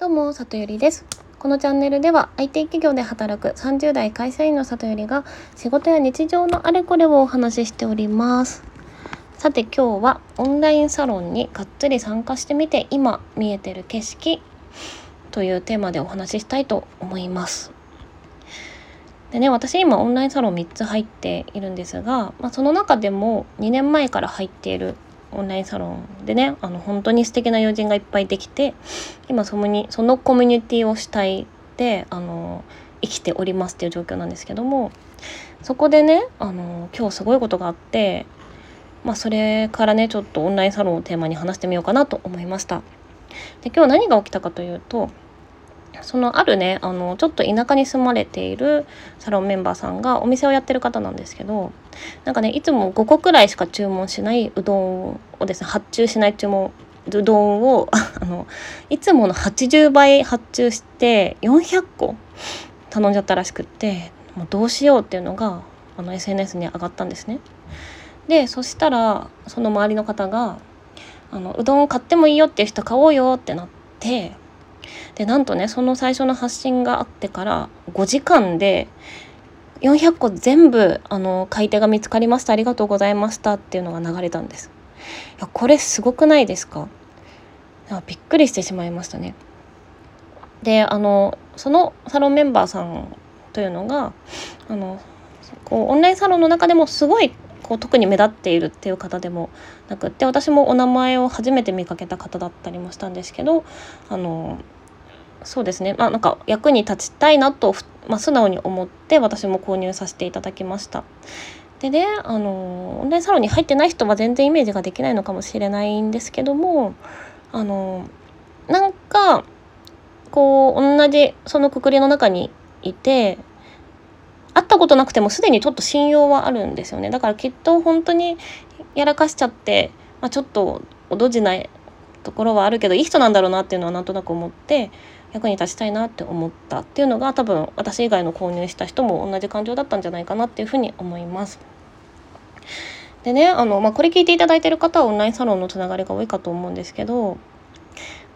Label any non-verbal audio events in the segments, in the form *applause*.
どうも、里ゆりです。このチャンネルでは IT 企業で働く30代会社員の里ゆりが仕事や日常のあれこれをお話ししております。さて今日はオンラインサロンにがっつり参加してみて今見えてる景色というテーマでお話ししたいと思います。でね、私今オンラインサロン3つ入っているんですが、まあ、その中でも2年前から入っているオンラインサロンでねあの本当に素敵な友人がいっぱいできて今そのにそのコミュニティを主体であの生きておりますっていう状況なんですけどもそこでねあの今日すごいことがあって、まあ、それからねちょっとオンラインサロンをテーマに話してみようかなと思いました。で今日何が起きたかというとそのあるねあのちょっと田舎に住まれているサロンメンバーさんがお店をやってる方なんですけどなんかねいつも5個くらいしか注文しないうどんをですね発注しない注文うどんを *laughs* あのいつもの80倍発注して400個頼んじゃったらしくってもうどうしようっていうのがあの SNS に上がったんですね。でそしたらその周りの方があのうどんを買ってもいいよっていう人買おうよってなってでなんとねその最初の発信があってから5時間で400個全部あの買い手が見つかりましたありがとうございましたっていうのが流れたんです。いやこれすごくないですか？びっくりしてしまいましたね。であのそのサロンメンバーさんというのがあのこうオンラインサロンの中でもすごいこう特に目立っているっていう方でもなくって私もお名前を初めて見かけた方だったりもしたんですけどあのそうですねまあなんか役に立ちたいなと、まあ、素直に思って私も購入させていただきました。でねあのオンラインサロンに入ってない人は全然イメージができないのかもしれないんですけどもあのなんかこう同じそのくくりの中にいて会ったことなくてもすでにちょっと信用はあるんですよねだからきっと本当にやらかしちゃって、まあ、ちょっとおどじないところはあるけどいい人なんだろうなっていうのはなんとなく思って役に立ちたいなって思ったっていうのが多分私以外の購入した人も同じ感情だったんじゃないかなっていうふうに思います。でねあの、まあ、これ聞いていただいてる方はオンラインサロンのつながりが多いかと思うんですけど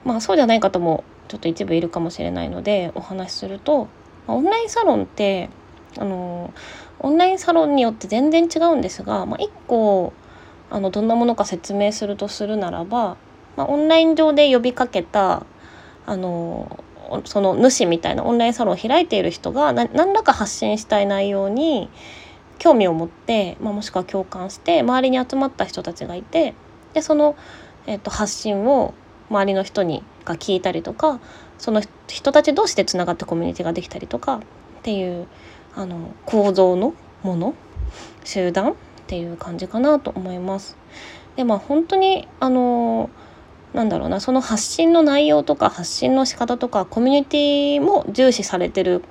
まあそうじゃない方もちょっと一部いるかもしれないのでお話しすると、まあ、オンラインサロンってあのオンラインサロンによって全然違うんですが、まあ、1個あのどんなものか説明するとするならば、まあ、オンライン上で呼びかけたあのその主みたいなオンラインサロンを開いている人が何らか発信したい内容に興味を持って、まあ、もしくは共感して周りに集まった人たちがいてでその、えー、と発信を周りの人にが聞いたりとかその人たち同士でつながってコミュニティができたりとかっていうあの構造のもの集団っていう感じかなと思います。でまあ本当にあのなんだろうなその発信の内容とか発信の仕方とかコミュニティも重視されてる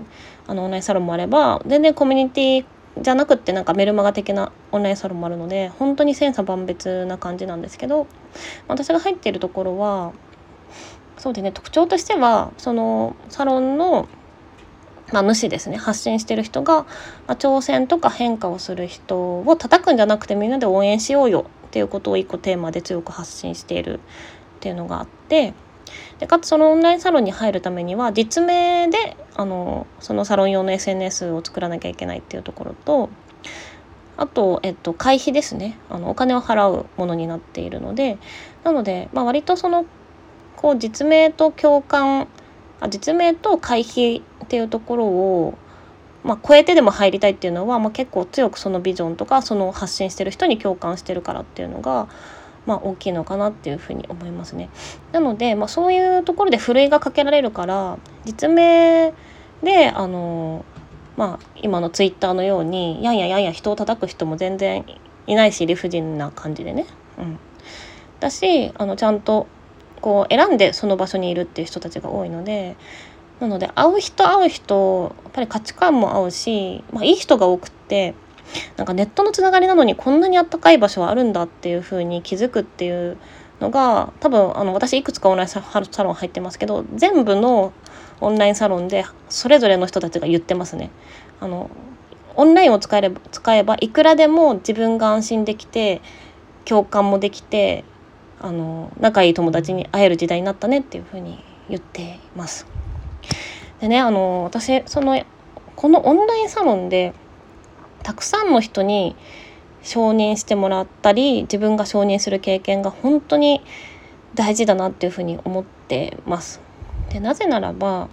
あのオンラインサロンもあれば全然コミュニティじゃなくってなんかメルマガ的なオンラインサロンもあるので本当に千差万別な感じなんですけど私が入っているところはそうですね特徴としてはそのサロンのまあ、主ですね発信してる人が、まあ、挑戦とか変化をする人を叩くんじゃなくてみんなで応援しようよっていうことを一個テーマで強く発信しているっていうのがあってでかつそのオンラインサロンに入るためには実名であのそのサロン用の SNS を作らなきゃいけないっていうところとあと、えっと、会費ですね。あのお金を払うものになっているのでなので、まあ、割とそのこう実名と共感あ実名と会費っていうところを、まあ、超えてでも入りたいっていうのは、まあ、結構強くそのビジョンとかその発信してる人に共感してるからっていうのが、まあ、大きいのかなっていうふうに思いますね。なので、まあ、そういうところでふるいがかけられるから実名であの、まあ、今のツイッターのようにやんややんや人を叩く人も全然いないし理不尽な感じでね。うん、だしあのちゃんとこう選んでその場所にいるっていう人たちが多いのでなので会う人会う人やっぱり価値観も合うし、まあ、いい人が多くってなんかネットのつながりなのにこんなにあったかい場所はあるんだっていう風に気づくっていうのが多分あの私いくつかオンラインサロン入ってますけど全部のオンラインサロンでそれぞれの人たちが言ってますね。あのオンラインを使えれば使えばいくらでも自分が安心できて共感もできてあの仲いい友達に会える時代になったねっていうふうに言っています。でねあの私そのこのオンラインサロンでたくさんの人に承認してもらったり自分が承認する経験が本当に大事だなっていうふうに思ってます。でなぜならば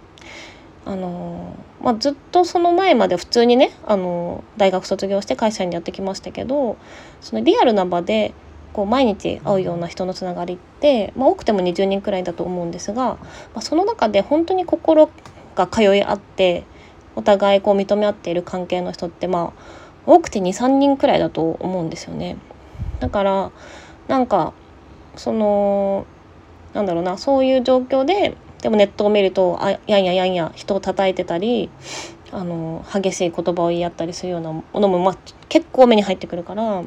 あのまあ、ずっとその前まで普通にねあの大学卒業して会社にやってきましたけどそのリアルな場でこう毎日会うような人のつながりって、まあ、多くても20人くらいだと思うんですが、まあ、その中で本当に心が通い合ってお互いこう認め合っている関係の人ってまあ多くて23人くらいだと思うんですよね。だからなんかそのなんだろうなそういう状況ででもネットを見るとあやんややんや人を叩いてたりあの激しい言葉を言い合ったりするようなものも、まあ、結構目に入ってくるから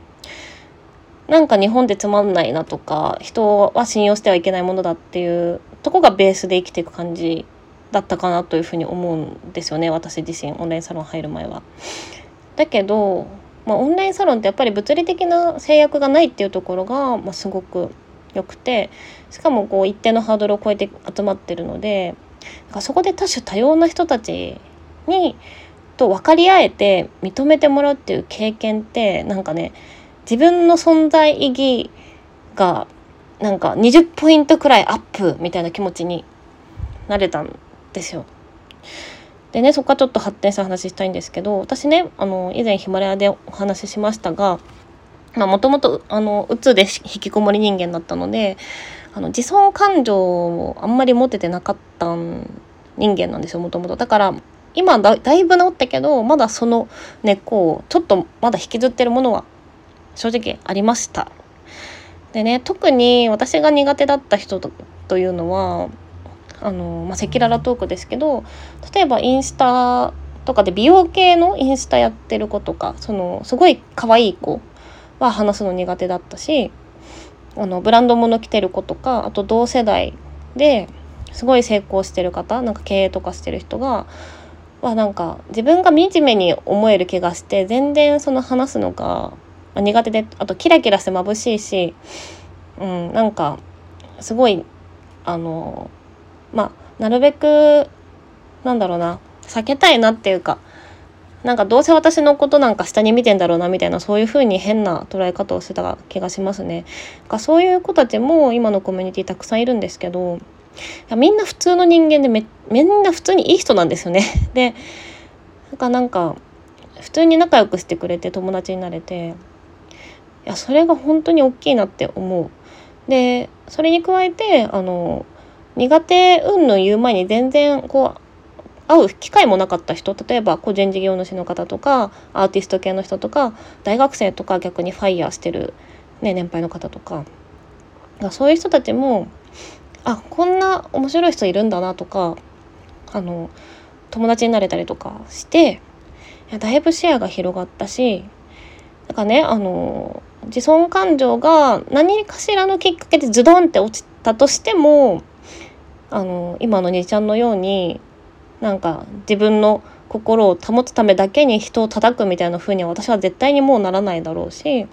なんか日本でつまんないなとか人は信用してはいけないものだっていうとこがベースで生きていく感じだったかなというふうに思うんですよね私自身オンラインサロン入る前は。だけど、まあ、オンラインサロンってやっぱり物理的な制約がないっていうところが、まあ、すごく良くてしかもこう一定のハードルを超えて集まってるのでかそこで多種多様な人たちにと分かり合えて認めてもらうっていう経験ってなんかね自分の存在意義がなんか20ポイントくらいアップみたいな気持ちになれたんですよ。でねそこからちょっと発展した話したいんですけど私ねあの以前ヒマラヤでお話ししましたがもともとうつで引きこもり人間だったのであの自尊感情をあんまり持ててなかった人間なんですよもともと。だから今だいぶ治ったけどまだその根っこをちょっとまだ引きずってるものは正直ありました。でね特に私が苦手だった人というのはあのまあ赤裸々トークですけど例えばインスタとかで美容系のインスタやってる子とかそのすごい可愛い子は話すの苦手だったしあのブランド物着てる子とかあと同世代ですごい成功してる方なんか経営とかしてる人がはなんか自分が惨めに思える気がして全然その話すのが苦手であとキラキラして眩しいし、うん、なんかすごいあのまあなるべくなんだろうな避けたいなっていうかなんかどうせ私のことなんか下に見てんだろうなみたいなそういう風に変な捉え方をしてた気がしますね。かそういう子たちも今のコミュニティたくさんいるんですけどみんな普通の人間でめみんな普通にいい人なんですよね。*laughs* でなんかなんか普通に仲良くしてくれて友達になれていやそれが本当に大きいなって思う。でそれに加えてあの苦手運の言う前に全然こう会う機会もなかった人例えば個人事業主の方とかアーティスト系の人とか大学生とか逆にファイヤーしてる、ね、年配の方とか。そういう人たちもあこんな面白い人いるんだなとかあの友達になれたりとかしていやだいぶ視野が広がったしなんかねあの自尊感情が何かしらのきっかけでズドンって落ちたとしてもあの今の兄ちゃんのようになんか自分の心を保つためだけに人を叩くみたいな風には私は絶対にもうならないだろうし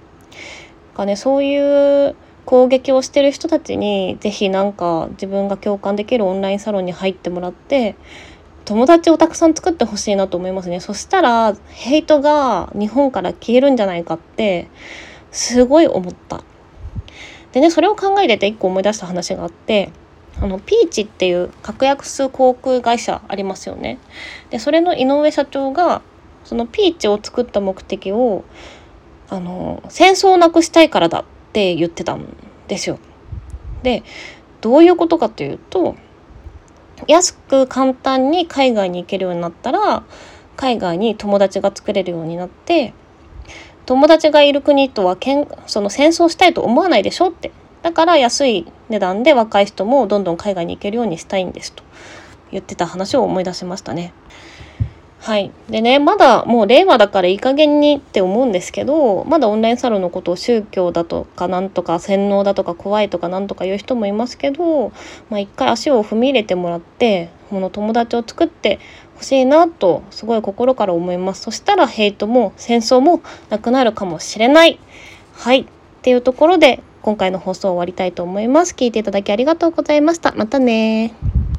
か、ね、そういう攻撃をしてる人たちに是非なんか自分が共感できるオンラインサロンに入ってもらって友達をたくさん作ってほしいなと思いますね。そしたらヘイトが日本から消えるんじゃないかってすごい思った。でねそれを考えてて一個思い出した話があってあのピーチっていう格安航空会社ありますよね。でそれの井上社長がそのピーチを作った目的をあの戦争をなくしたいからだって言ってたんですよ。でどういうことかというと安く簡単に海外に行けるようになったら海外に友達が作れるようになって友達がいる国とはけんその戦争したいと思わないでしょってだから安い値段で若い人もどんどん海外に行けるようにしたいんですと言ってた話を思い出しましたね。はい。でね、まだもう令和だからいい加減にって思うんですけど、まだオンラインサロンのことを宗教だとかなんとか洗脳だとか怖いとかなんとか言う人もいますけど、まあ一回足を踏み入れてもらって、この友達を作ってほしいなとすごい心から思います。そしたらヘイトも戦争もなくなるかもしれない。はい。っていうところで今回の放送を終わりたいと思います。聞いていただきありがとうございました。またね